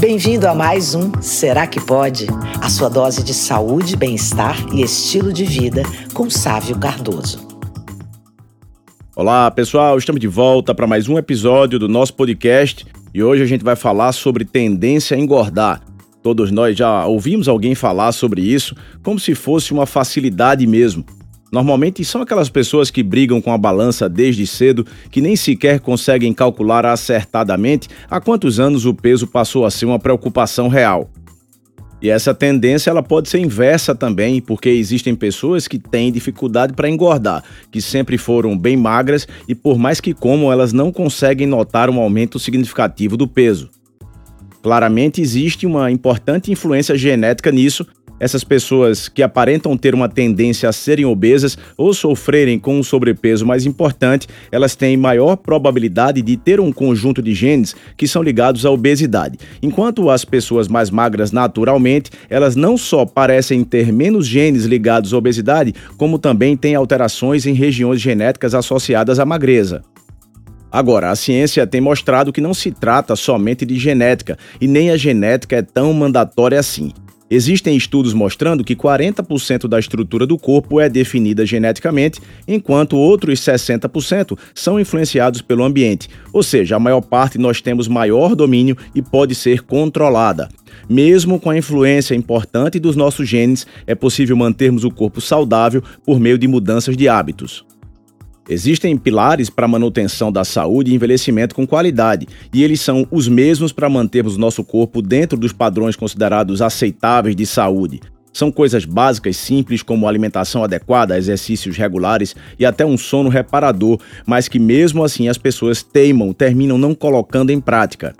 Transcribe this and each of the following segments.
Bem-vindo a mais um Será que Pode? A sua dose de saúde, bem-estar e estilo de vida com Sávio Cardoso. Olá, pessoal, estamos de volta para mais um episódio do nosso podcast e hoje a gente vai falar sobre tendência a engordar. Todos nós já ouvimos alguém falar sobre isso como se fosse uma facilidade mesmo. Normalmente são aquelas pessoas que brigam com a balança desde cedo que nem sequer conseguem calcular acertadamente há quantos anos o peso passou a ser uma preocupação real. E essa tendência ela pode ser inversa também, porque existem pessoas que têm dificuldade para engordar, que sempre foram bem magras e por mais que comam, elas não conseguem notar um aumento significativo do peso. Claramente existe uma importante influência genética nisso, essas pessoas que aparentam ter uma tendência a serem obesas ou sofrerem com um sobrepeso mais importante, elas têm maior probabilidade de ter um conjunto de genes que são ligados à obesidade. Enquanto as pessoas mais magras naturalmente, elas não só parecem ter menos genes ligados à obesidade, como também têm alterações em regiões genéticas associadas à magreza. Agora, a ciência tem mostrado que não se trata somente de genética, e nem a genética é tão mandatória assim. Existem estudos mostrando que 40% da estrutura do corpo é definida geneticamente, enquanto outros 60% são influenciados pelo ambiente, ou seja, a maior parte nós temos maior domínio e pode ser controlada. Mesmo com a influência importante dos nossos genes, é possível mantermos o corpo saudável por meio de mudanças de hábitos. Existem pilares para manutenção da saúde e envelhecimento com qualidade, e eles são os mesmos para mantermos nosso corpo dentro dos padrões considerados aceitáveis de saúde. São coisas básicas, simples, como alimentação adequada, exercícios regulares e até um sono reparador, mas que mesmo assim as pessoas teimam, terminam não colocando em prática.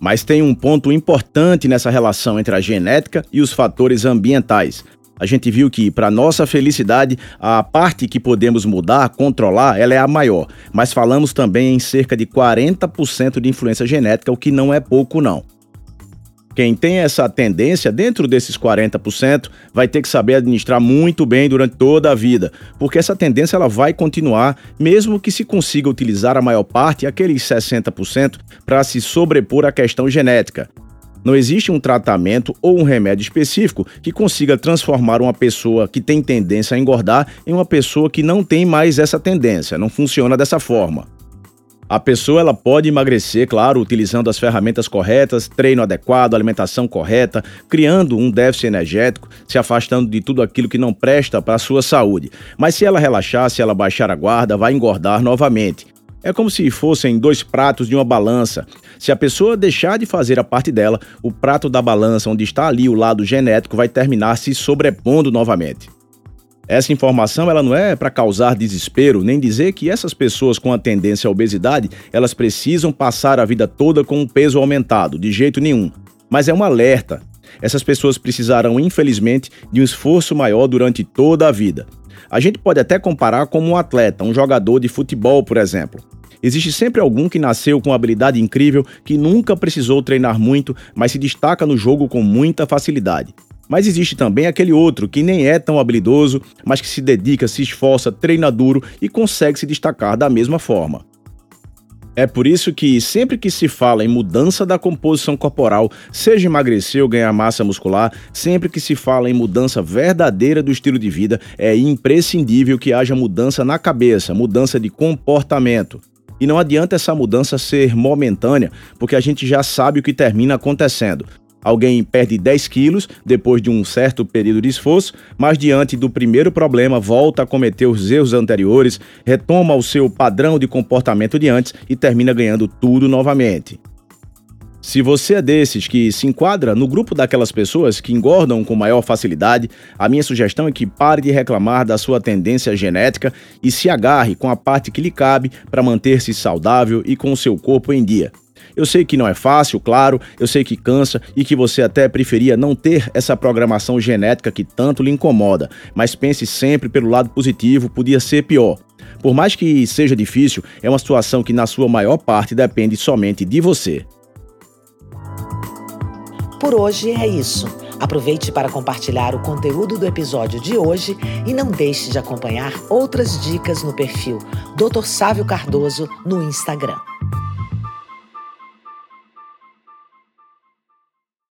Mas tem um ponto importante nessa relação entre a genética e os fatores ambientais a gente viu que, para nossa felicidade, a parte que podemos mudar, controlar, ela é a maior. Mas falamos também em cerca de 40% de influência genética, o que não é pouco não. Quem tem essa tendência, dentro desses 40%, vai ter que saber administrar muito bem durante toda a vida, porque essa tendência ela vai continuar, mesmo que se consiga utilizar a maior parte, aqueles 60%, para se sobrepor à questão genética. Não existe um tratamento ou um remédio específico que consiga transformar uma pessoa que tem tendência a engordar em uma pessoa que não tem mais essa tendência. Não funciona dessa forma. A pessoa ela pode emagrecer, claro, utilizando as ferramentas corretas, treino adequado, alimentação correta, criando um déficit energético, se afastando de tudo aquilo que não presta para a sua saúde. Mas se ela relaxar, se ela baixar a guarda, vai engordar novamente. É como se fossem dois pratos de uma balança. Se a pessoa deixar de fazer a parte dela, o prato da balança, onde está ali o lado genético, vai terminar se sobrepondo novamente. Essa informação ela não é para causar desespero, nem dizer que essas pessoas com a tendência à obesidade, elas precisam passar a vida toda com um peso aumentado, de jeito nenhum. Mas é um alerta. Essas pessoas precisarão, infelizmente, de um esforço maior durante toda a vida. A gente pode até comparar como um atleta, um jogador de futebol, por exemplo. Existe sempre algum que nasceu com habilidade incrível, que nunca precisou treinar muito, mas se destaca no jogo com muita facilidade. Mas existe também aquele outro que nem é tão habilidoso, mas que se dedica, se esforça, treina duro e consegue se destacar da mesma forma. É por isso que sempre que se fala em mudança da composição corporal, seja emagrecer ou ganhar massa muscular, sempre que se fala em mudança verdadeira do estilo de vida, é imprescindível que haja mudança na cabeça, mudança de comportamento. E não adianta essa mudança ser momentânea, porque a gente já sabe o que termina acontecendo. Alguém perde 10 quilos depois de um certo período de esforço, mas diante do primeiro problema volta a cometer os erros anteriores, retoma o seu padrão de comportamento de antes e termina ganhando tudo novamente. Se você é desses que se enquadra no grupo daquelas pessoas que engordam com maior facilidade, a minha sugestão é que pare de reclamar da sua tendência genética e se agarre com a parte que lhe cabe para manter-se saudável e com o seu corpo em dia. Eu sei que não é fácil, claro, eu sei que cansa e que você até preferia não ter essa programação genética que tanto lhe incomoda, mas pense sempre pelo lado positivo, podia ser pior. Por mais que seja difícil, é uma situação que na sua maior parte depende somente de você. Por hoje é isso. Aproveite para compartilhar o conteúdo do episódio de hoje e não deixe de acompanhar outras dicas no perfil Dr. Sávio Cardoso no Instagram.